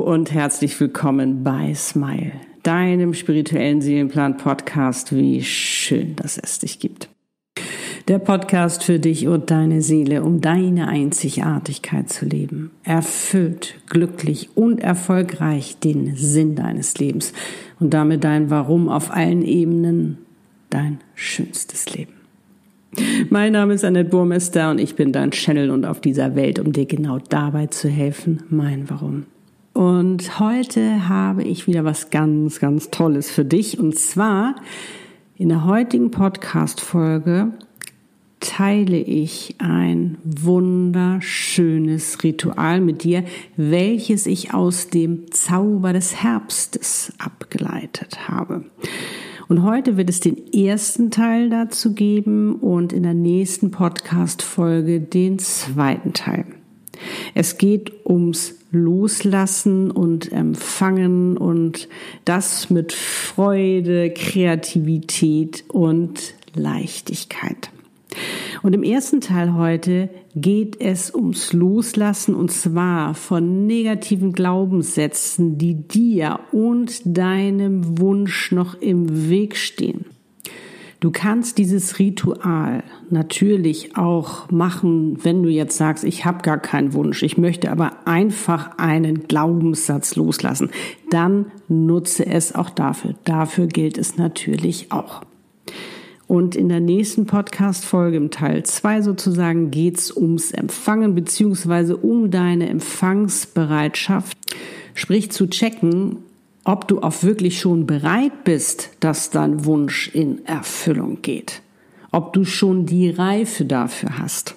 Und herzlich willkommen bei Smile, deinem spirituellen Seelenplan-Podcast. Wie schön, dass es dich gibt. Der Podcast für dich und deine Seele, um deine Einzigartigkeit zu leben. Erfüllt, glücklich und erfolgreich den Sinn deines Lebens und damit dein Warum auf allen Ebenen, dein schönstes Leben. Mein Name ist Annette Burmester und ich bin dein Channel und auf dieser Welt, um dir genau dabei zu helfen, mein Warum. Und heute habe ich wieder was ganz, ganz Tolles für dich. Und zwar in der heutigen Podcast-Folge teile ich ein wunderschönes Ritual mit dir, welches ich aus dem Zauber des Herbstes abgeleitet habe. Und heute wird es den ersten Teil dazu geben und in der nächsten Podcast-Folge den zweiten Teil. Es geht ums Loslassen und Empfangen und das mit Freude, Kreativität und Leichtigkeit. Und im ersten Teil heute geht es ums Loslassen und zwar von negativen Glaubenssätzen, die dir und deinem Wunsch noch im Weg stehen. Du kannst dieses Ritual natürlich auch machen, wenn du jetzt sagst, ich habe gar keinen Wunsch, ich möchte aber einfach einen Glaubenssatz loslassen. Dann nutze es auch dafür. Dafür gilt es natürlich auch. Und in der nächsten Podcast-Folge, im Teil 2 sozusagen, geht's ums Empfangen beziehungsweise um deine Empfangsbereitschaft. Sprich zu checken, ob du auch wirklich schon bereit bist, dass dein Wunsch in Erfüllung geht. Ob du schon die Reife dafür hast.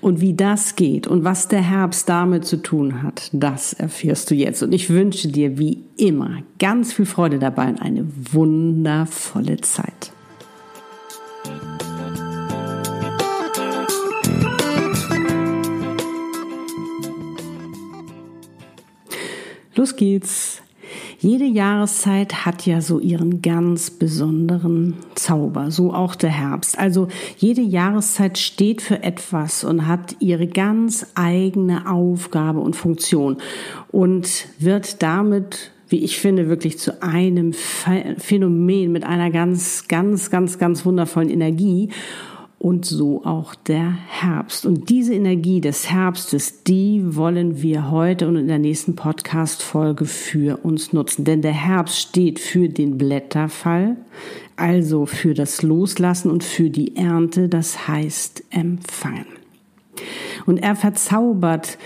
Und wie das geht und was der Herbst damit zu tun hat, das erfährst du jetzt. Und ich wünsche dir wie immer ganz viel Freude dabei und eine wundervolle Zeit. Los geht's. Jede Jahreszeit hat ja so ihren ganz besonderen Zauber, so auch der Herbst. Also jede Jahreszeit steht für etwas und hat ihre ganz eigene Aufgabe und Funktion und wird damit wie ich finde, wirklich zu einem Phänomen mit einer ganz, ganz, ganz, ganz wundervollen Energie und so auch der Herbst. Und diese Energie des Herbstes, die wollen wir heute und in der nächsten Podcast-Folge für uns nutzen. Denn der Herbst steht für den Blätterfall, also für das Loslassen und für die Ernte, das heißt empfangen. Und er verzaubert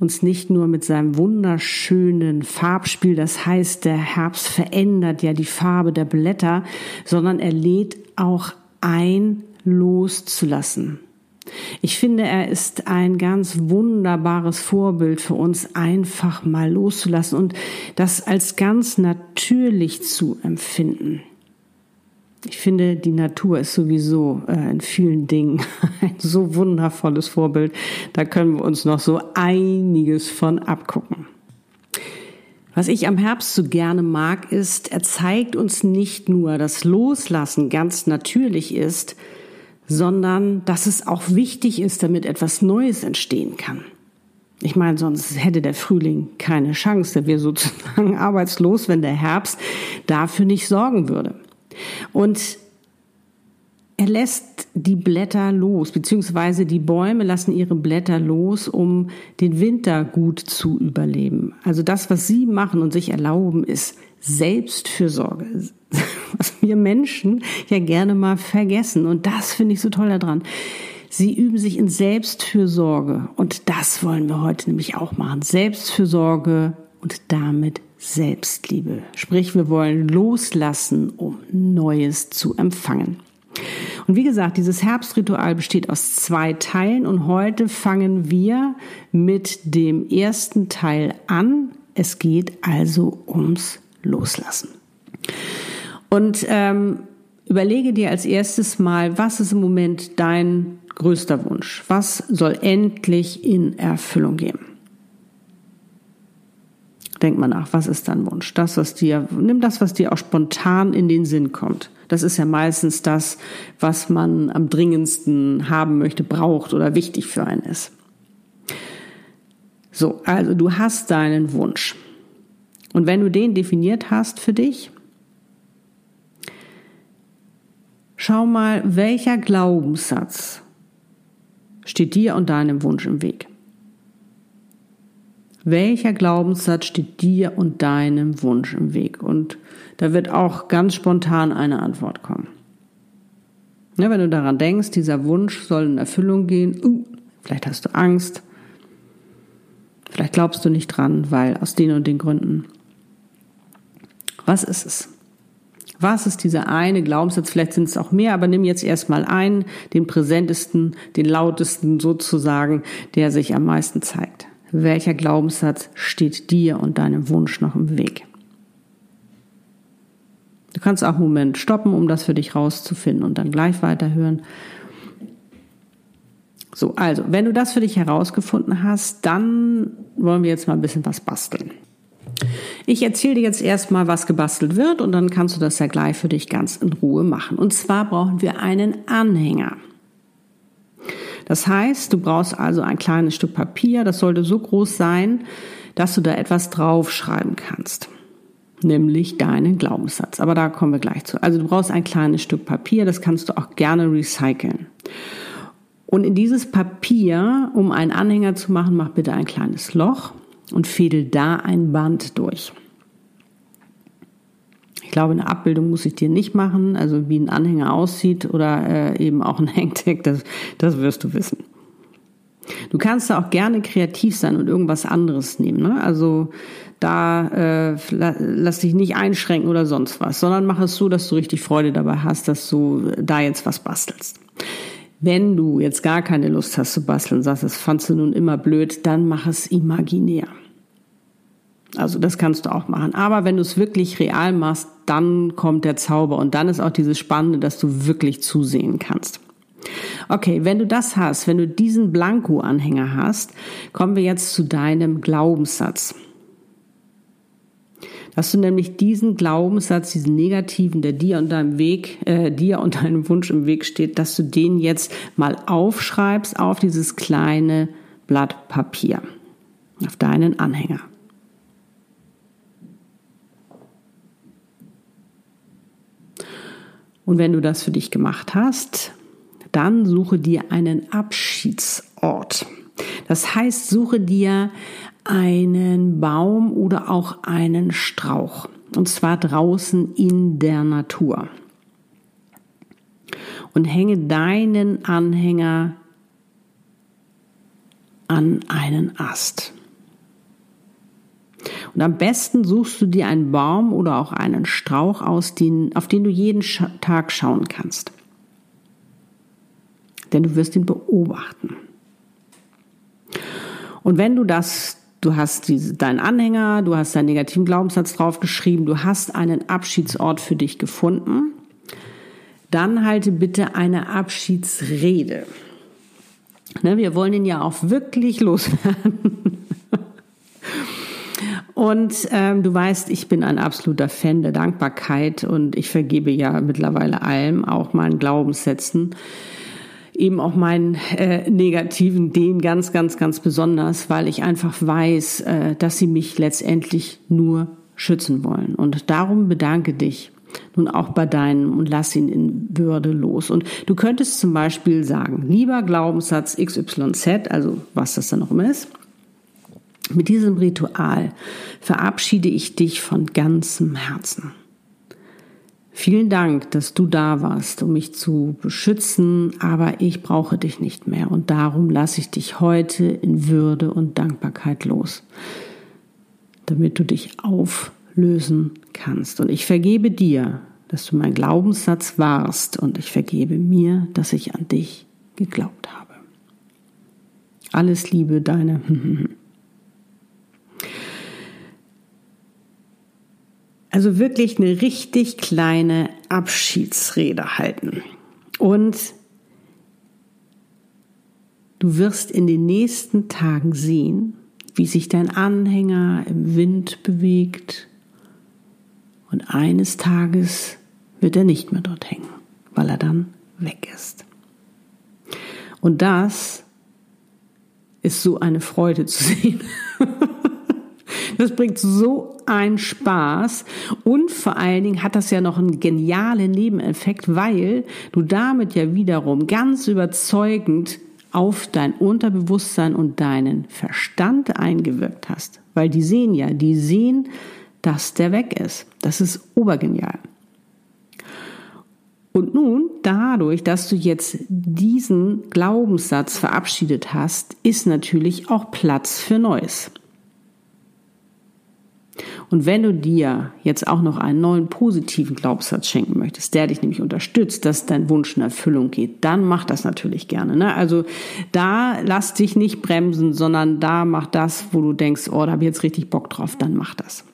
uns nicht nur mit seinem wunderschönen Farbspiel, das heißt, der Herbst verändert ja die Farbe der Blätter, sondern er lädt auch ein, loszulassen. Ich finde, er ist ein ganz wunderbares Vorbild für uns, einfach mal loszulassen und das als ganz natürlich zu empfinden. Ich finde, die Natur ist sowieso äh, in vielen Dingen ein so wundervolles Vorbild. Da können wir uns noch so einiges von abgucken. Was ich am Herbst so gerne mag, ist, er zeigt uns nicht nur, dass Loslassen ganz natürlich ist, sondern dass es auch wichtig ist, damit etwas Neues entstehen kann. Ich meine, sonst hätte der Frühling keine Chance, der wäre sozusagen arbeitslos, wenn der Herbst dafür nicht sorgen würde. Und er lässt die Blätter los, beziehungsweise die Bäume lassen ihre Blätter los, um den Winter gut zu überleben. Also das, was sie machen und sich erlauben, ist Selbstfürsorge, was wir Menschen ja gerne mal vergessen. Und das finde ich so toll daran. Sie üben sich in Selbstfürsorge. Und das wollen wir heute nämlich auch machen. Selbstfürsorge und damit Selbstliebe. Sprich, wir wollen loslassen, um Neues zu empfangen. Und wie gesagt, dieses Herbstritual besteht aus zwei Teilen und heute fangen wir mit dem ersten Teil an. Es geht also ums Loslassen. Und ähm, überlege dir als erstes mal, was ist im Moment dein größter Wunsch? Was soll endlich in Erfüllung gehen? Denk mal nach, was ist dein Wunsch? Das, was dir, nimm das, was dir auch spontan in den Sinn kommt. Das ist ja meistens das, was man am dringendsten haben möchte, braucht oder wichtig für einen ist. So, also du hast deinen Wunsch. Und wenn du den definiert hast für dich, schau mal, welcher Glaubenssatz steht dir und deinem Wunsch im Weg. Welcher Glaubenssatz steht dir und deinem Wunsch im Weg? Und da wird auch ganz spontan eine Antwort kommen. Ja, wenn du daran denkst, dieser Wunsch soll in Erfüllung gehen, uh, vielleicht hast du Angst, vielleicht glaubst du nicht dran, weil aus den und den Gründen. Was ist es? Was ist dieser eine Glaubenssatz? Vielleicht sind es auch mehr, aber nimm jetzt erstmal einen, den präsentesten, den lautesten sozusagen, der sich am meisten zeigt. Welcher Glaubenssatz steht dir und deinem Wunsch noch im Weg? Du kannst auch einen Moment stoppen, um das für dich rauszufinden und dann gleich weiterhören. So, also, wenn du das für dich herausgefunden hast, dann wollen wir jetzt mal ein bisschen was basteln. Ich erzähle dir jetzt erstmal, was gebastelt wird und dann kannst du das ja gleich für dich ganz in Ruhe machen. Und zwar brauchen wir einen Anhänger. Das heißt, du brauchst also ein kleines Stück Papier, das sollte so groß sein, dass du da etwas draufschreiben kannst. Nämlich deinen Glaubenssatz. Aber da kommen wir gleich zu. Also du brauchst ein kleines Stück Papier, das kannst du auch gerne recyceln. Und in dieses Papier, um einen Anhänger zu machen, mach bitte ein kleines Loch und fädel da ein Band durch. Ich glaube, eine Abbildung muss ich dir nicht machen, also wie ein Anhänger aussieht oder äh, eben auch ein Hangtag, das, das wirst du wissen. Du kannst da auch gerne kreativ sein und irgendwas anderes nehmen. Ne? Also da äh, lass dich nicht einschränken oder sonst was, sondern mach es so, dass du richtig Freude dabei hast, dass du da jetzt was bastelst. Wenn du jetzt gar keine Lust hast zu basteln, sagst, das fandst du nun immer blöd, dann mach es imaginär. Also das kannst du auch machen. Aber wenn du es wirklich real machst, dann kommt der Zauber und dann ist auch dieses Spannende, dass du wirklich zusehen kannst. Okay, wenn du das hast, wenn du diesen Blanko-Anhänger hast, kommen wir jetzt zu deinem Glaubenssatz dass du nämlich diesen Glaubenssatz, diesen negativen, der dir und deinem Weg, äh, dir und deinem Wunsch im Weg steht, dass du den jetzt mal aufschreibst auf dieses kleine Blatt Papier, auf deinen Anhänger. Und wenn du das für dich gemacht hast, dann suche dir einen Abschiedsort. Das heißt, suche dir einen Baum oder auch einen Strauch. Und zwar draußen in der Natur. Und hänge deinen Anhänger an einen Ast. Und am besten suchst du dir einen Baum oder auch einen Strauch aus, den, auf den du jeden Tag schauen kannst. Denn du wirst ihn beobachten. Und wenn du das Du hast diese, deinen Anhänger, du hast deinen negativen Glaubenssatz draufgeschrieben, du hast einen Abschiedsort für dich gefunden. Dann halte bitte eine Abschiedsrede. Ne, wir wollen ihn ja auch wirklich loswerden. Und ähm, du weißt, ich bin ein absoluter Fan der Dankbarkeit und ich vergebe ja mittlerweile allem, auch meinen Glaubenssätzen eben auch meinen äh, negativen, den ganz, ganz, ganz besonders, weil ich einfach weiß, äh, dass sie mich letztendlich nur schützen wollen. Und darum bedanke dich nun auch bei deinem und lass ihn in Würde los. Und du könntest zum Beispiel sagen, lieber Glaubenssatz XYZ, also was das dann noch immer ist, mit diesem Ritual verabschiede ich dich von ganzem Herzen. Vielen Dank, dass du da warst, um mich zu beschützen, aber ich brauche dich nicht mehr und darum lasse ich dich heute in Würde und Dankbarkeit los, damit du dich auflösen kannst. Und ich vergebe dir, dass du mein Glaubenssatz warst und ich vergebe mir, dass ich an dich geglaubt habe. Alles Liebe, deine. Also wirklich eine richtig kleine Abschiedsrede halten. Und du wirst in den nächsten Tagen sehen, wie sich dein Anhänger im Wind bewegt. Und eines Tages wird er nicht mehr dort hängen, weil er dann weg ist. Und das ist so eine Freude zu sehen. Das bringt so einen Spaß und vor allen Dingen hat das ja noch einen genialen Nebeneffekt, weil du damit ja wiederum ganz überzeugend auf dein Unterbewusstsein und deinen Verstand eingewirkt hast. Weil die sehen ja, die sehen, dass der weg ist. Das ist obergenial. Und nun, dadurch, dass du jetzt diesen Glaubenssatz verabschiedet hast, ist natürlich auch Platz für Neues. Und wenn du dir jetzt auch noch einen neuen positiven Glaubenssatz schenken möchtest, der dich nämlich unterstützt, dass dein Wunsch in Erfüllung geht, dann mach das natürlich gerne. Ne? Also da lass dich nicht bremsen, sondern da mach das, wo du denkst, oh, da habe ich jetzt richtig Bock drauf, dann mach das.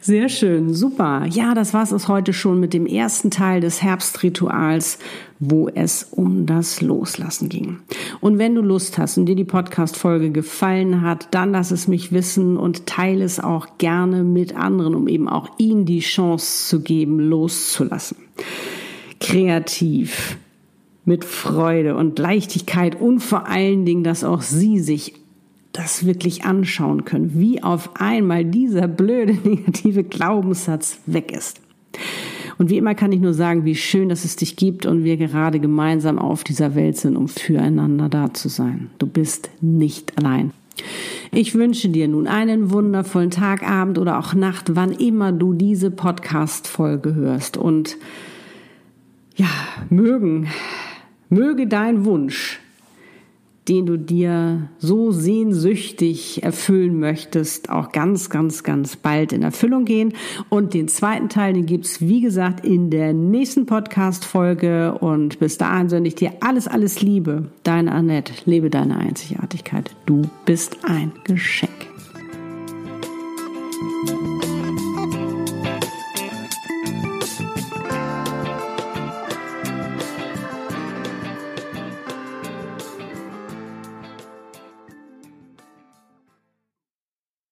Sehr schön, super. Ja, das war es heute schon mit dem ersten Teil des Herbstrituals, wo es um das Loslassen ging. Und wenn du Lust hast und dir die Podcast-Folge gefallen hat, dann lass es mich wissen und teile es auch gerne mit anderen, um eben auch ihnen die Chance zu geben, loszulassen. Kreativ, mit Freude und Leichtigkeit und vor allen Dingen, dass auch sie sich das wirklich anschauen können, wie auf einmal dieser blöde negative Glaubenssatz weg ist. Und wie immer kann ich nur sagen, wie schön, dass es dich gibt und wir gerade gemeinsam auf dieser Welt sind, um füreinander da zu sein. Du bist nicht allein. Ich wünsche dir nun einen wundervollen Tag, Abend oder auch Nacht, wann immer du diese Podcast-Folge hörst. Und ja, mögen, möge dein Wunsch den du dir so sehnsüchtig erfüllen möchtest, auch ganz, ganz, ganz bald in Erfüllung gehen. Und den zweiten Teil, den gibt's wie gesagt, in der nächsten Podcast-Folge. Und bis dahin sende ich dir alles, alles Liebe. Deine Annette, lebe deine Einzigartigkeit. Du bist ein Geschenk.